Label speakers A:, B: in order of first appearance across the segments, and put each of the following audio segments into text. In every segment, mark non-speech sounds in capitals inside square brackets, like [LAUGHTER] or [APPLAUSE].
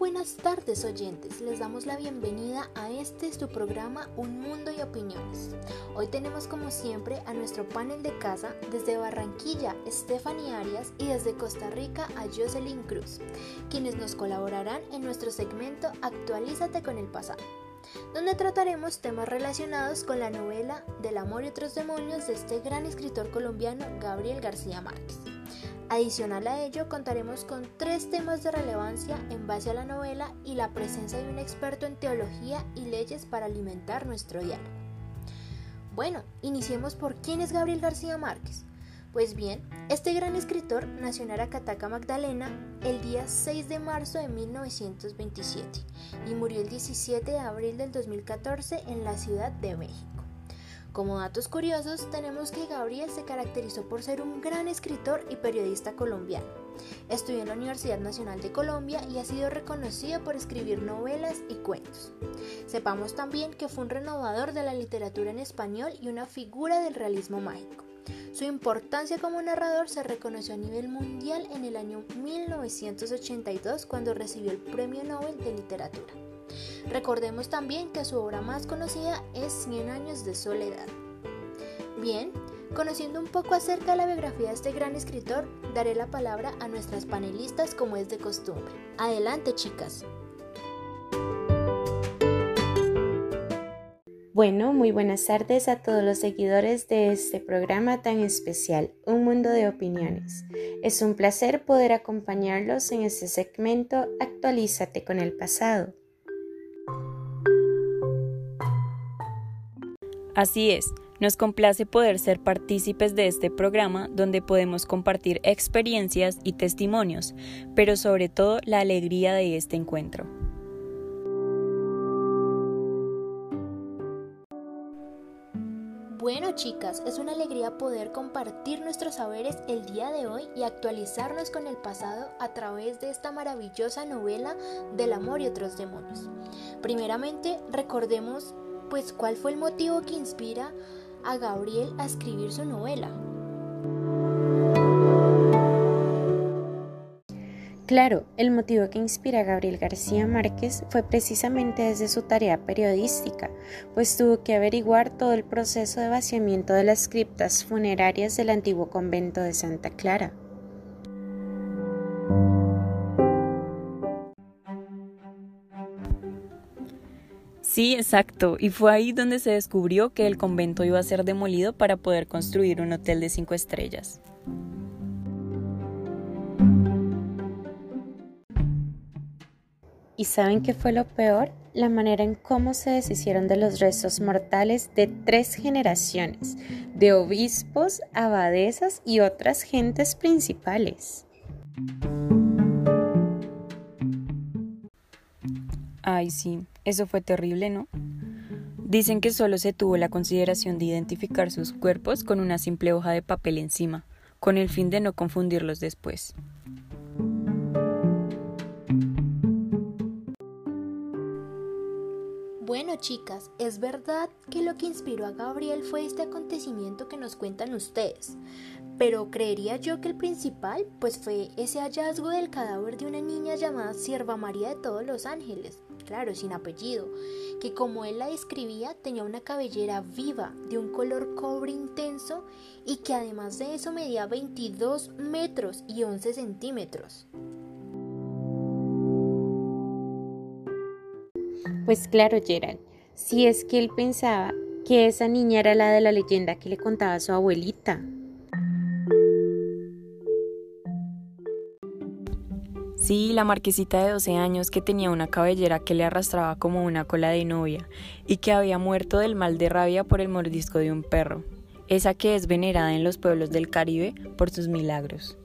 A: buenas tardes oyentes, les damos la bienvenida a este su programa Un Mundo y Opiniones. Hoy tenemos como siempre a nuestro panel de casa desde Barranquilla, Stephanie Arias y desde Costa Rica a Jocelyn Cruz, quienes nos colaborarán en nuestro segmento Actualízate con el pasado donde trataremos temas relacionados con la novela Del amor y otros demonios de este gran escritor colombiano Gabriel García Márquez. Adicional a ello, contaremos con tres temas de relevancia en base a la novela y la presencia de un experto en teología y leyes para alimentar nuestro diálogo. Bueno, iniciemos por quién es Gabriel García Márquez. Pues bien, este gran escritor nació en Aracataca, Magdalena, el día 6 de marzo de 1927 y murió el 17 de abril del 2014 en la Ciudad de México. Como datos curiosos, tenemos que Gabriel se caracterizó por ser un gran escritor y periodista colombiano. Estudió en la Universidad Nacional de Colombia y ha sido reconocido por escribir novelas y cuentos. Sepamos también que fue un renovador de la literatura en español y una figura del realismo mágico. Su importancia como narrador se reconoció a nivel mundial en el año 1982 cuando recibió el Premio Nobel de Literatura. Recordemos también que su obra más conocida es Cien años de soledad. Bien, conociendo un poco acerca de la biografía de este gran escritor, daré la palabra a nuestras panelistas como es de costumbre. Adelante chicas.
B: Bueno, muy buenas tardes a todos los seguidores de este programa tan especial, Un Mundo de Opiniones. Es un placer poder acompañarlos en este segmento Actualízate con el pasado.
C: Así es, nos complace poder ser partícipes de este programa donde podemos compartir experiencias y testimonios, pero sobre todo la alegría de este encuentro.
A: Bueno chicas, es una alegría poder compartir nuestros saberes el día de hoy y actualizarnos con el pasado a través de esta maravillosa novela del amor y otros demonios. Primeramente, recordemos pues cuál fue el motivo que inspira a Gabriel a escribir su novela.
B: Claro, el motivo que inspira a Gabriel García Márquez fue precisamente desde su tarea periodística, pues tuvo que averiguar todo el proceso de vaciamiento de las criptas funerarias del antiguo convento de Santa Clara.
C: Sí, exacto, y fue ahí donde se descubrió que el convento iba a ser demolido para poder construir un hotel de cinco estrellas.
B: ¿Y saben qué fue lo peor? La manera en cómo se deshicieron de los restos mortales de tres generaciones, de obispos, abadesas y otras gentes principales.
C: Ay, sí, eso fue terrible, ¿no? Dicen que solo se tuvo la consideración de identificar sus cuerpos con una simple hoja de papel encima, con el fin de no confundirlos después.
A: Bueno chicas, es verdad que lo que inspiró a Gabriel fue este acontecimiento que nos cuentan ustedes, pero creería yo que el principal pues fue ese hallazgo del cadáver de una niña llamada Sierva María de todos los ángeles, claro, sin apellido, que como él la describía tenía una cabellera viva, de un color cobre intenso y que además de eso medía 22 metros y 11 centímetros.
B: Pues claro, Gerald, si es que él pensaba que esa niña era la de la leyenda que le contaba su abuelita.
C: Sí, la marquesita de 12 años que tenía una cabellera que le arrastraba como una cola de novia y que había muerto del mal de rabia por el mordisco de un perro. Esa que es venerada en los pueblos del Caribe por sus milagros.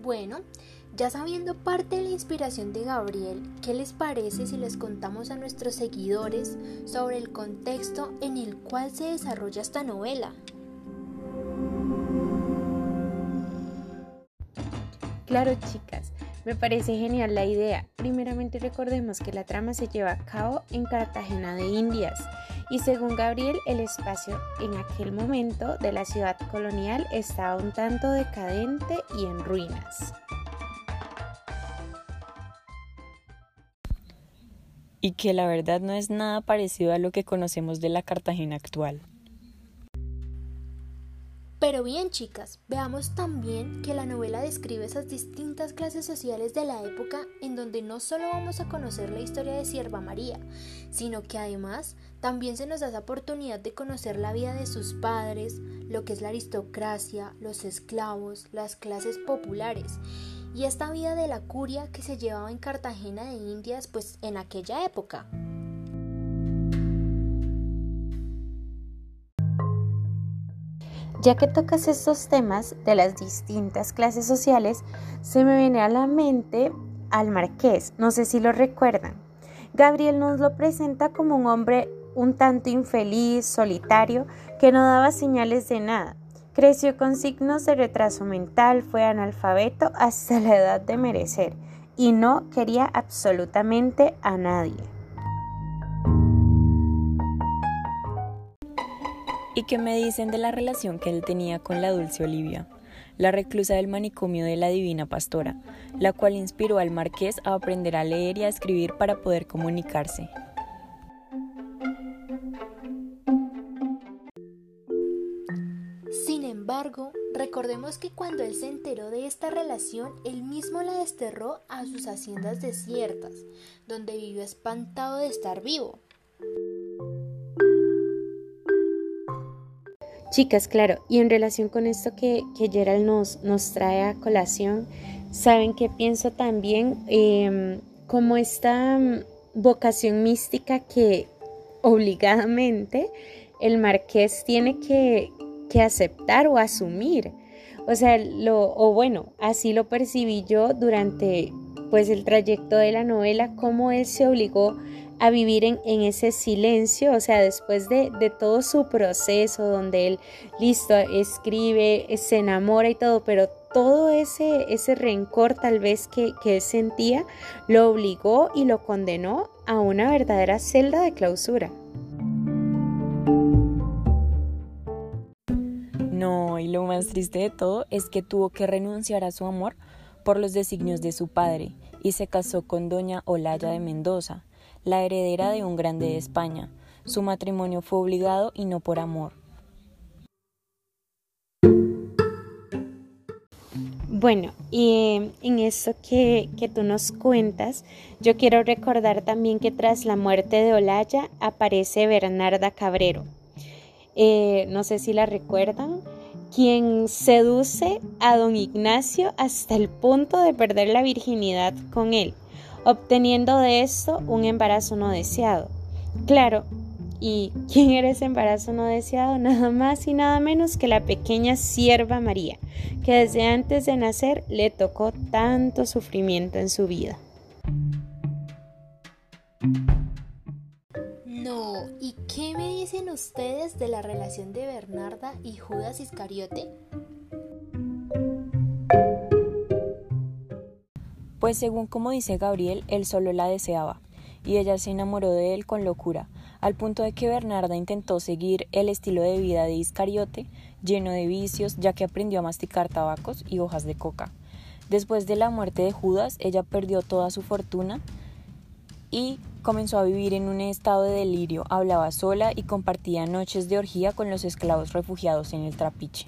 A: Bueno, ya sabiendo parte de la inspiración de Gabriel, ¿qué les parece si les contamos a nuestros seguidores sobre el contexto en el cual se desarrolla esta novela?
B: Claro, chicas, me parece genial la idea. Primeramente recordemos que la trama se lleva a cabo en Cartagena de Indias y según Gabriel el espacio en aquel momento de la ciudad colonial estaba un tanto decadente y en ruinas.
C: Y que la verdad no es nada parecido a lo que conocemos de la Cartagena actual.
A: Pero bien chicas, veamos también que la novela describe esas distintas clases sociales de la época en donde no solo vamos a conocer la historia de Sierva María, sino que además también se nos da esa oportunidad de conocer la vida de sus padres, lo que es la aristocracia, los esclavos, las clases populares y esta vida de la curia que se llevaba en Cartagena de Indias pues en aquella época.
B: Ya que tocas estos temas de las distintas clases sociales, se me viene a la mente al marqués, no sé si lo recuerdan. Gabriel nos lo presenta como un hombre un tanto infeliz, solitario, que no daba señales de nada. Creció con signos de retraso mental, fue analfabeto hasta la edad de merecer y no quería absolutamente a nadie.
C: ¿Y qué me dicen de la relación que él tenía con la dulce Olivia, la reclusa del manicomio de la Divina Pastora, la cual inspiró al marqués a aprender a leer y a escribir para poder comunicarse?
A: Sin embargo, recordemos que cuando él se enteró de esta relación, él mismo la desterró a sus haciendas desiertas, donde vivió espantado de estar vivo.
B: Chicas, claro, y en relación con esto que, que Gerald nos, nos trae a colación, saben que pienso también em, como esta mm, vocación mística que obligadamente el marqués tiene que, que aceptar o asumir. O sea, lo, o bueno, así lo percibí yo durante pues el trayecto de la novela, cómo él se obligó a vivir en, ese silencio, o sea, después de, todo su proceso donde él, listo, escribe, se enamora y todo, pero todo ese, ese rencor tal vez que, que él sentía lo obligó y lo condenó a una verdadera celda de clausura.
C: No, y lo más triste de todo es que tuvo que renunciar a su amor por los designios de su padre y se casó con doña Olaya de Mendoza, la heredera de un grande de España. Su matrimonio fue obligado y no por amor.
B: Bueno, y en eso que, que, tú nos cuentas, yo quiero recordar también que tras la muerte de Olaya aparece Bernarda Cabrero. Eh, no sé si la recuerdan, quien seduce a don Ignacio hasta el punto de perder la virginidad con él obteniendo de esto un embarazo no deseado. Claro, ¿y quién era ese embarazo no deseado? Nada más y nada menos que la pequeña sierva María, que desde antes de nacer le tocó tanto sufrimiento en su vida.
A: Dicen ustedes de la relación de Bernarda y Judas Iscariote?
C: pues según como dice Gabriel, él solo la deseaba, y ella se enamoró de él con locura, al punto de que Bernarda intentó seguir el estilo de vida de Iscariote, lleno de vicios, ya que aprendió a masticar tabacos y hojas de coca. Después de la muerte de Judas, ella perdió toda su fortuna y comenzó a vivir en un estado de delirio, hablaba sola y compartía noches de orgía con los esclavos refugiados en el trapiche,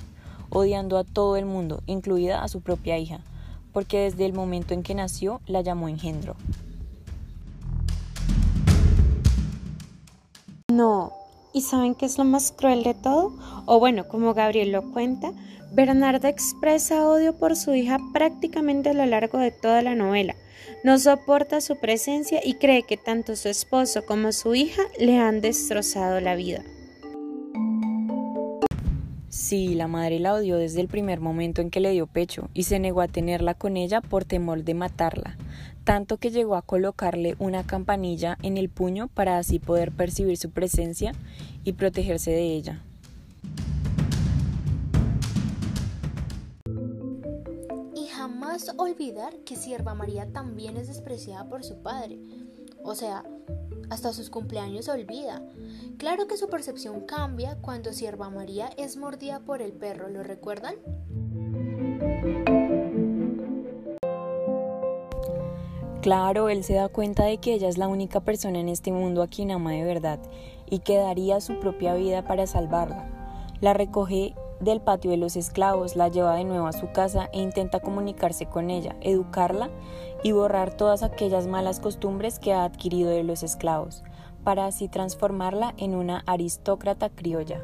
C: odiando a todo el mundo, incluida a su propia hija porque desde el momento en que nació la llamó engendro.
B: No, ¿y saben qué es lo más cruel de todo? O bueno, como Gabriel lo cuenta, Bernarda expresa odio por su hija prácticamente a lo largo de toda la novela. No soporta su presencia y cree que tanto su esposo como su hija le han destrozado la vida.
C: Sí, la madre la odió desde el primer momento en que le dio pecho y se negó a tenerla con ella por temor de matarla, tanto que llegó a colocarle una campanilla en el puño para así poder percibir su presencia y protegerse de ella.
A: Jamás olvidar que Sierva María también es despreciada por su padre. O sea, hasta sus cumpleaños olvida. Claro que su percepción cambia cuando Sierva María es mordida por el perro, ¿lo recuerdan?
C: Claro, él se da cuenta de que ella es la única persona en este mundo a quien ama de verdad y que daría su propia vida para salvarla. La recoge del patio de los esclavos, la lleva de nuevo a su casa e intenta comunicarse con ella, educarla y borrar todas aquellas malas costumbres que ha adquirido de los esclavos, para así transformarla en una aristócrata criolla.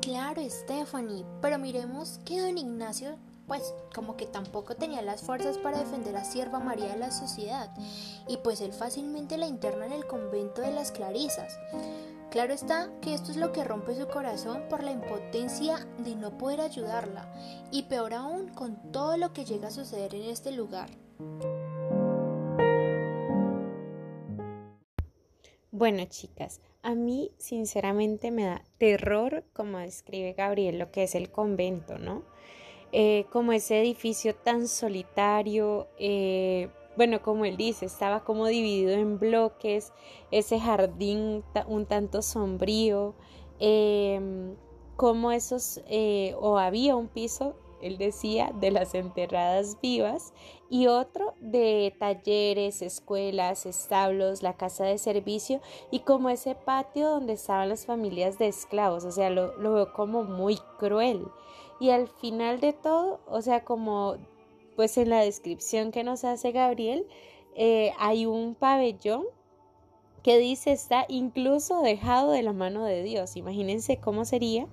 A: Claro, Stephanie, pero miremos que don Ignacio pues como que tampoco tenía las fuerzas para defender a Sierva María de la sociedad, y pues él fácilmente la interna en el convento de las Clarisas. Claro está que esto es lo que rompe su corazón por la impotencia de no poder ayudarla, y peor aún con todo lo que llega a suceder en este lugar.
B: Bueno, chicas, a mí sinceramente me da terror como describe Gabriel lo que es el convento, ¿no? Eh, como ese edificio tan solitario, eh, bueno, como él dice, estaba como dividido en bloques, ese jardín un tanto sombrío, em, como esos, eh, o había un piso, él decía, de las enterradas vivas y otro de talleres, escuelas, establos, la casa de servicio y como ese patio donde estaban las familias de esclavos, o sea, lo, lo veo como muy cruel. Y al final de todo, o sea, como pues en la descripción que nos hace Gabriel, eh, hay un pabellón que dice está incluso dejado de la mano de Dios. Imagínense cómo sería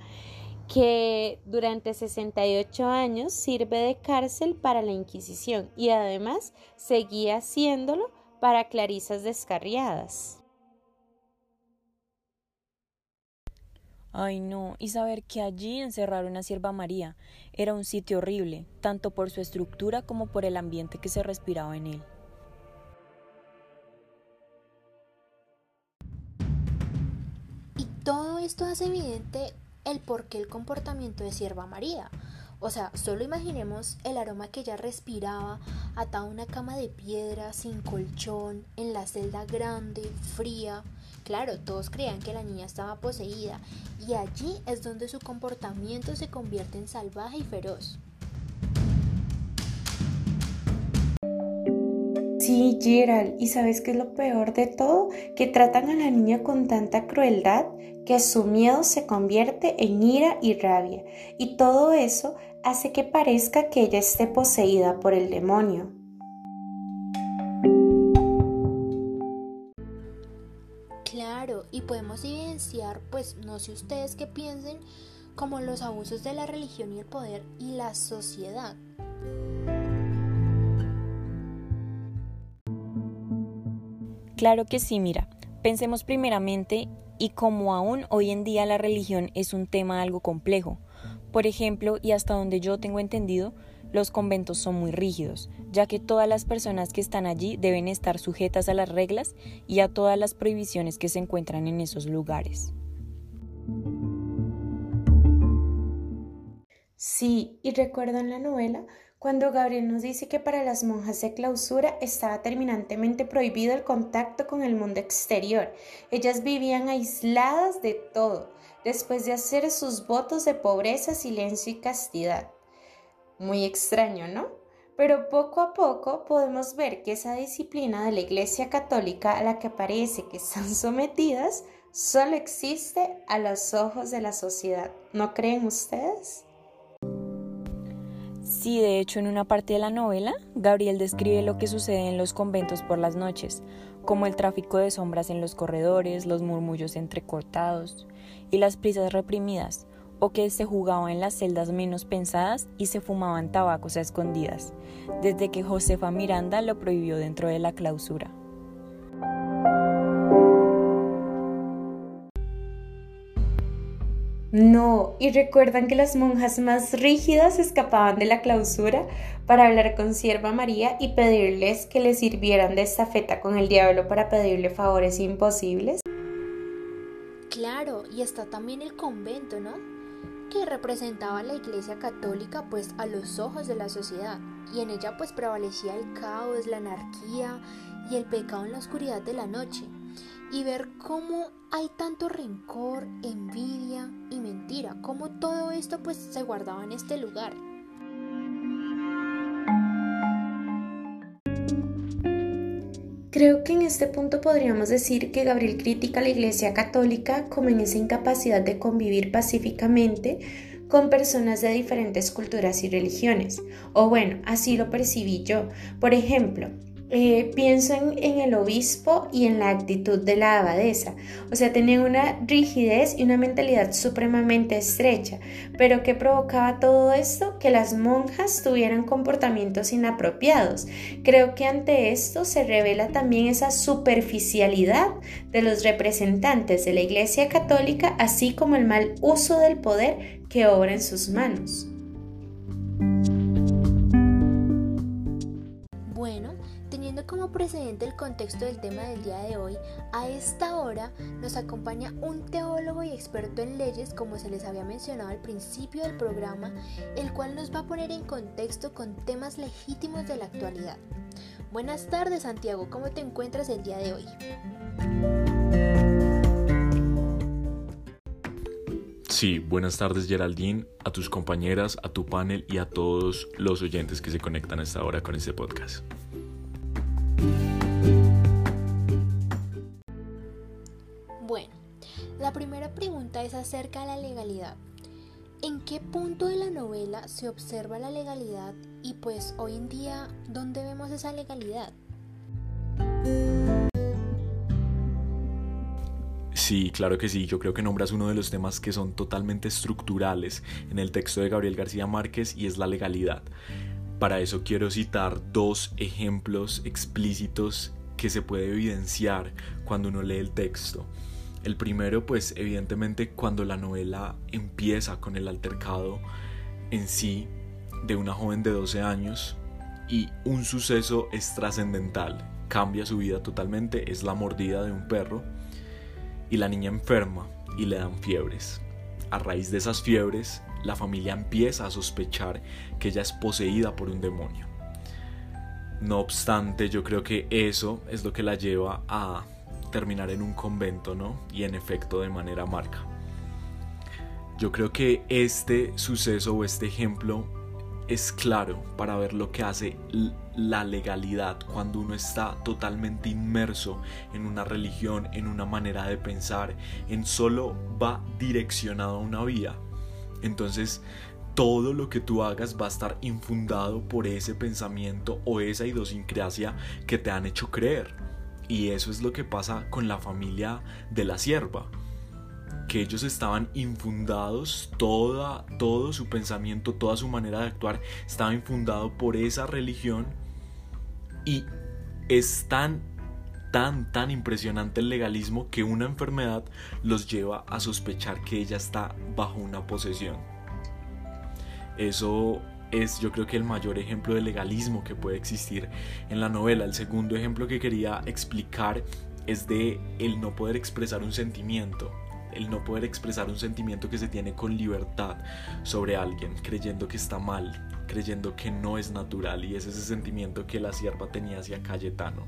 B: que durante 68 años sirve de cárcel para la Inquisición y además seguía haciéndolo para clarisas descarriadas.
C: Ay no, y saber que allí encerraron a Sierva María era un sitio horrible, tanto por su estructura como por el ambiente que se respiraba en él.
A: Y todo esto hace evidente el por qué el comportamiento de Sierva María. O sea, solo imaginemos el aroma que ella respiraba atada a una cama de piedra, sin colchón, en la celda grande, fría. Claro, todos creían que la niña estaba poseída y allí es donde su comportamiento se convierte en salvaje y feroz.
B: Sí, Gerald, ¿y sabes qué es lo peor de todo? Que tratan a la niña con tanta crueldad que su miedo se convierte en ira y rabia, y todo eso hace que parezca que ella esté poseída por el demonio.
A: Y podemos evidenciar, pues no sé ustedes qué piensen, como los abusos de la religión y el poder y la sociedad.
C: Claro que sí, mira, pensemos primeramente y como aún hoy en día la religión es un tema algo complejo. Por ejemplo, y hasta donde yo tengo entendido, los conventos son muy rígidos, ya que todas las personas que están allí deben estar sujetas a las reglas y a todas las prohibiciones que se encuentran en esos lugares.
B: Sí, y recuerdo en la novela cuando Gabriel nos dice que para las monjas de clausura estaba terminantemente prohibido el contacto con el mundo exterior. Ellas vivían aisladas de todo, después de hacer sus votos de pobreza, silencio y castidad. Muy extraño, ¿no? Pero poco a poco podemos ver que esa disciplina de la Iglesia Católica a la que parece que están [LAUGHS] sometidas solo existe a los ojos de la sociedad. ¿No creen ustedes?
C: Sí, de hecho en una parte de la novela, Gabriel describe lo que sucede en los conventos por las noches, como el tráfico de sombras en los corredores, los murmullos entrecortados y las prisas reprimidas, o que se jugaba en las celdas menos pensadas y se fumaban tabacos a escondidas, desde que Josefa Miranda lo prohibió dentro de la clausura.
B: No, y recuerdan que las monjas más rígidas escapaban de la clausura para hablar con Sierva María y pedirles que le sirvieran de estafeta con el diablo para pedirle favores imposibles.
A: Claro, y está también el convento, ¿no? Que representaba la Iglesia Católica pues a los ojos de la sociedad y en ella pues prevalecía el caos, la anarquía y el pecado en la oscuridad de la noche y ver cómo hay tanto rencor, envidia y mentira, cómo todo esto pues se guardaba en este lugar.
B: Creo que en este punto podríamos decir que Gabriel critica a la Iglesia Católica como en esa incapacidad de convivir pacíficamente con personas de diferentes culturas y religiones. O bueno, así lo percibí yo. Por ejemplo, eh, pienso en, el obispo y en la actitud de la abadesa. O sea, tenían una rigidez y una mentalidad supremamente estrecha. Pero ¿qué provocaba todo esto? Que las monjas tuvieran comportamientos inapropiados. Creo que ante esto se revela también esa superficialidad de los representantes de la Iglesia Católica, así como el mal uso del poder que obra en sus manos.
A: Como precedente el contexto del tema del día de hoy, a esta hora nos acompaña un teólogo y experto en leyes, como se les había mencionado al principio del programa, el cual nos va a poner en contexto con temas legítimos de la actualidad. Buenas tardes Santiago, ¿cómo te encuentras el día de hoy?
D: Sí, buenas tardes Geraldine, a tus compañeras, a tu panel y a todos los oyentes que se conectan a esta hora con este podcast.
A: Acerca de la legalidad. ¿En qué punto de la novela se observa la legalidad y pues hoy en día dónde vemos esa legalidad?
D: Sí, claro que sí. Yo creo que nombras uno de los temas que son totalmente estructurales en el texto de Gabriel García Márquez y es la legalidad. Para eso quiero citar dos ejemplos explícitos que se puede evidenciar cuando uno lee el texto. El primero, pues evidentemente cuando la novela empieza con el altercado en sí de una joven de 12 años y un suceso es trascendental, cambia su vida totalmente, es la mordida de un perro y la niña enferma y le dan fiebres. A raíz de esas fiebres, la familia empieza a sospechar que ella es poseída por un demonio. No obstante, yo creo que eso es lo que la lleva a terminar en un convento, ¿no? Y en efecto de manera marca. Yo creo que este suceso o este ejemplo es claro para ver lo que hace la legalidad cuando uno está totalmente inmerso en una religión, en una manera de pensar, en solo va direccionado a una vía. Entonces, todo lo que tú hagas va a estar infundado por ese pensamiento o esa idiosincrasia que te han hecho creer. Y eso es lo que pasa con la familia de la sierva. Que ellos estaban infundados, toda, todo su pensamiento, toda su manera de actuar estaba infundado por esa religión. Y es tan, tan, tan impresionante el legalismo que una enfermedad los lleva a sospechar que ella está bajo una posesión. Eso es yo creo que el mayor ejemplo de legalismo que puede existir en la novela. El segundo ejemplo que quería explicar es de el no poder expresar un sentimiento, el no poder expresar un sentimiento que se tiene con libertad sobre alguien, creyendo que está mal, creyendo que no es natural y es ese sentimiento que la sierva tenía hacia Cayetano.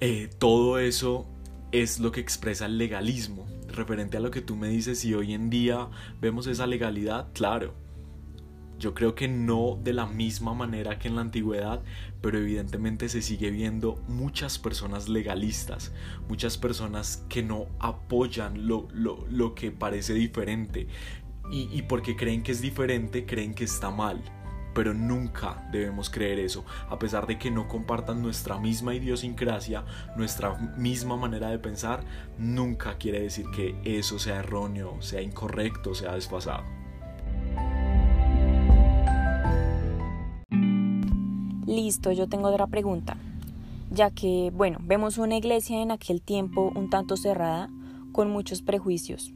D: Eh, todo eso es lo que expresa el legalismo. Referente a lo que tú me dices, si hoy en día vemos esa legalidad, claro. Yo creo que no de la misma manera que en la antigüedad, pero evidentemente se sigue viendo muchas personas legalistas, muchas personas que no apoyan lo, lo, que parece diferente y, y porque creen que es diferente, creen que está mal pero nunca debemos creer eso, a pesar de que no compartan nuestra misma idiosincrasia, nuestra misma manera de pensar, nunca quiere decir que eso sea erróneo, sea incorrecto, sea desfasado.
C: Listo, yo tengo otra pregunta. Ya que, bueno, vemos una iglesia en aquel tiempo un tanto cerrada, con muchos prejuicios,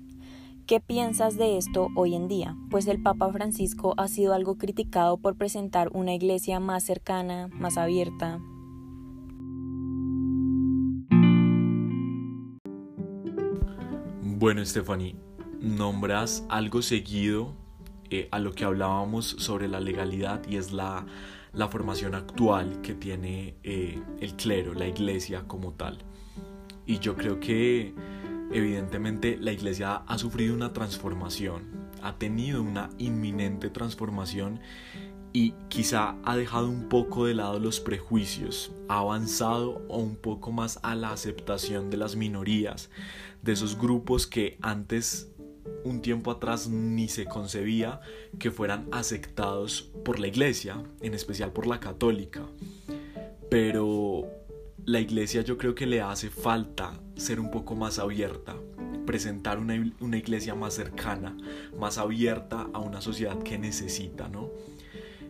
C: ¿Qué piensas de esto hoy en día? Pues el Papa Francisco ha sido algo criticado por presentar una iglesia más cercana, más abierta.
D: Bueno, Stephanie, nombras algo seguido eh, a lo que hablábamos sobre la legalidad y es la, formación actual que tiene eh, el clero, la iglesia como tal. Y yo creo que evidentemente la iglesia ha sufrido una transformación, ha tenido una inminente transformación y quizá ha dejado un poco de lado los prejuicios, ha avanzado un poco más a la aceptación de las minorías, de esos grupos que antes un tiempo atrás ni se concebía que fueran aceptados por la iglesia, en especial por la católica. Pero la iglesia yo creo que le hace falta ser un poco más abierta, presentar una, iglesia más cercana, más abierta a una sociedad que necesita, ¿no?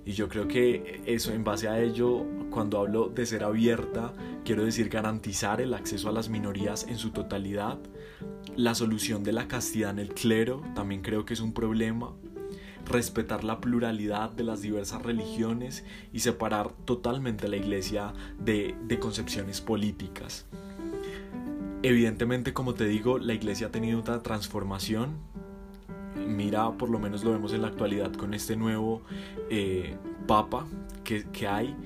D: Y yo creo que eso, en base a ello, cuando hablo de ser abierta, quiero decir garantizar el acceso a las minorías en su totalidad. La solución de la castidad en el clero también creo que es un problema. Respetar la pluralidad de las diversas religiones y separar totalmente la iglesia de, de concepciones políticas. Evidentemente, como te digo, la iglesia ha tenido una transformación, mira, por lo menos lo vemos en la actualidad con este nuevo eh, papa que, hay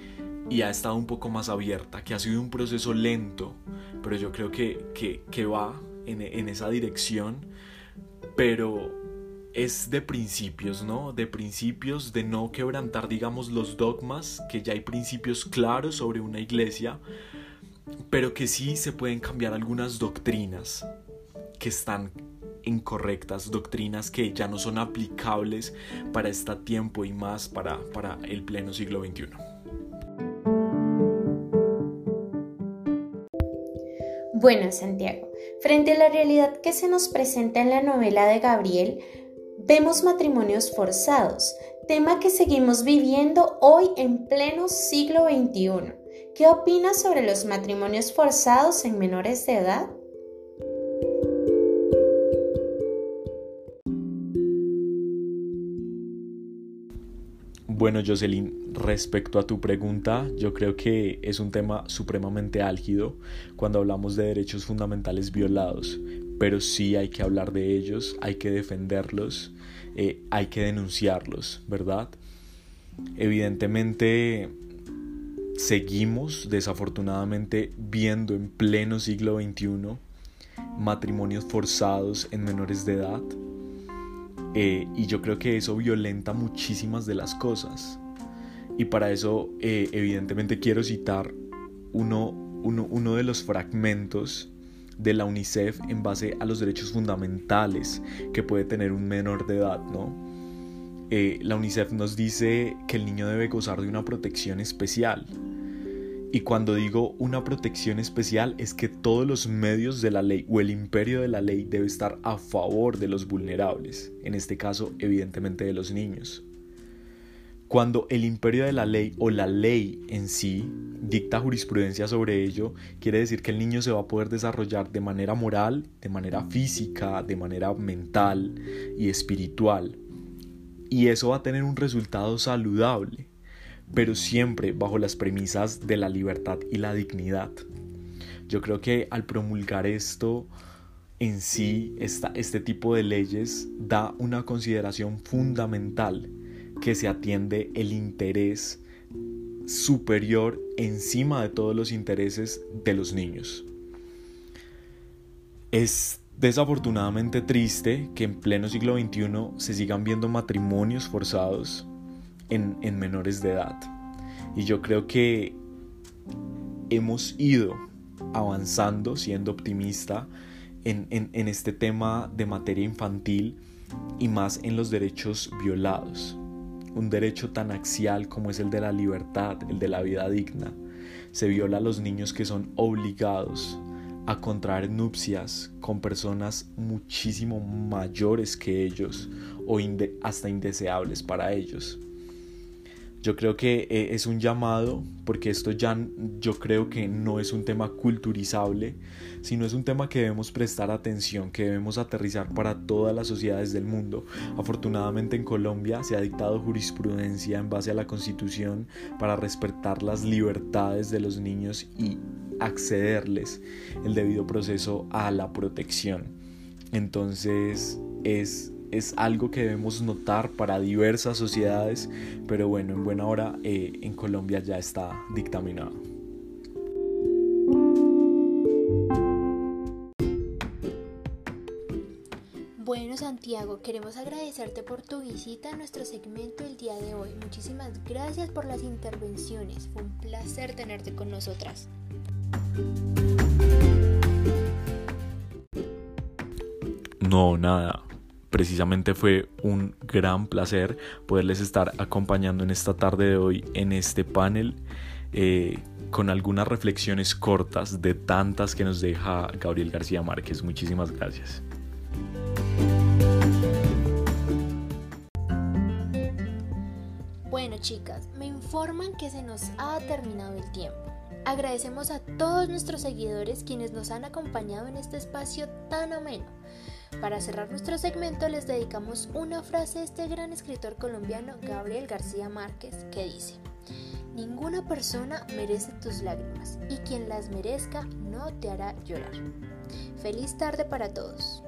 D: y ha estado un poco más abierta, que ha sido un proceso lento, pero yo creo que, que, va en, en, esa dirección, pero es de principios, ¿no? De principios, de no quebrantar, digamos, los dogmas, que ya hay principios claros sobre una iglesia, pero que sí se pueden cambiar algunas doctrinas que están incorrectas, doctrinas que ya no son aplicables para este tiempo y más para, para el pleno siglo XXI.
B: Bueno, Santiago, frente a la realidad que se nos presenta en la novela de Gabriel, vemos matrimonios forzados, tema que seguimos viviendo hoy en pleno siglo XXI. ¿Qué opinas sobre los matrimonios forzados en menores de edad?
D: Bueno, Jocelyn, respecto a tu pregunta, yo creo que es un tema supremamente álgido cuando hablamos de derechos fundamentales violados, pero sí hay que hablar de ellos, hay que defenderlos, eh, hay que denunciarlos, ¿verdad? Evidentemente, seguimos desafortunadamente viendo en pleno siglo XXI matrimonios forzados en menores de edad eh, y yo creo que eso violenta muchísimas de las cosas. Y para eso, eh, evidentemente, quiero citar uno, uno, de los fragmentos de la UNICEF en base a los derechos fundamentales que puede tener un menor de edad, ¿no? Eh, la UNICEF nos dice que el niño debe gozar de una protección especial, y cuando digo una protección especial es que todos los medios de la ley o el imperio de la ley debe estar a favor de los vulnerables, en este caso evidentemente de los niños. Cuando el imperio de la ley o la ley en sí dicta jurisprudencia sobre ello, quiere decir que el niño se va a poder desarrollar de manera moral, de manera física, de manera mental y espiritual. Y eso va a tener un resultado saludable pero siempre bajo las premisas de la libertad y la dignidad. Yo creo que al promulgar esto en sí, este tipo de leyes da una consideración fundamental que se atiende el interés superior encima de todos los intereses de los niños. Es desafortunadamente triste que en pleno siglo XXI se sigan viendo matrimonios forzados en, menores de edad. Y yo creo que hemos ido avanzando, siendo optimista, en, en, este tema de materia infantil y más en los derechos violados. Un derecho tan axial como es el de la libertad, el de la vida digna. Se viola a los niños que son obligados a contraer nupcias con personas muchísimo mayores que ellos o hasta indeseables para ellos. Yo creo que eh, es un llamado, porque esto ya yo creo que no es un tema culturizable, sino es un tema que debemos prestar atención, que debemos aterrizar para todas las sociedades del mundo. Afortunadamente en Colombia se ha dictado jurisprudencia en base a la Constitución para respetar las libertades de los niños y accederles el debido proceso a la protección. Entonces, es, es algo que debemos notar para diversas sociedades, pero bueno, en buena hora eh, en Colombia ya está dictaminado.
A: Bueno Santiago, queremos agradecerte por tu visita a nuestro segmento el día de hoy. Muchísimas gracias por las intervenciones. Fue un placer tenerte con nosotras.
D: No, nada. Precisamente fue un gran placer poderles estar acompañando en esta tarde de hoy en este panel eh, con algunas reflexiones cortas de tantas que nos deja Gabriel García Márquez. Muchísimas gracias.
A: Bueno chicas, me informan que se nos ha terminado el tiempo. Agradecemos a todos nuestros seguidores quienes nos han acompañado en este espacio tan ameno. Para cerrar nuestro segmento les dedicamos una frase de este gran escritor colombiano Gabriel García Márquez que dice, Ninguna persona merece tus lágrimas y quien las merezca no te hará llorar. Feliz tarde para todos.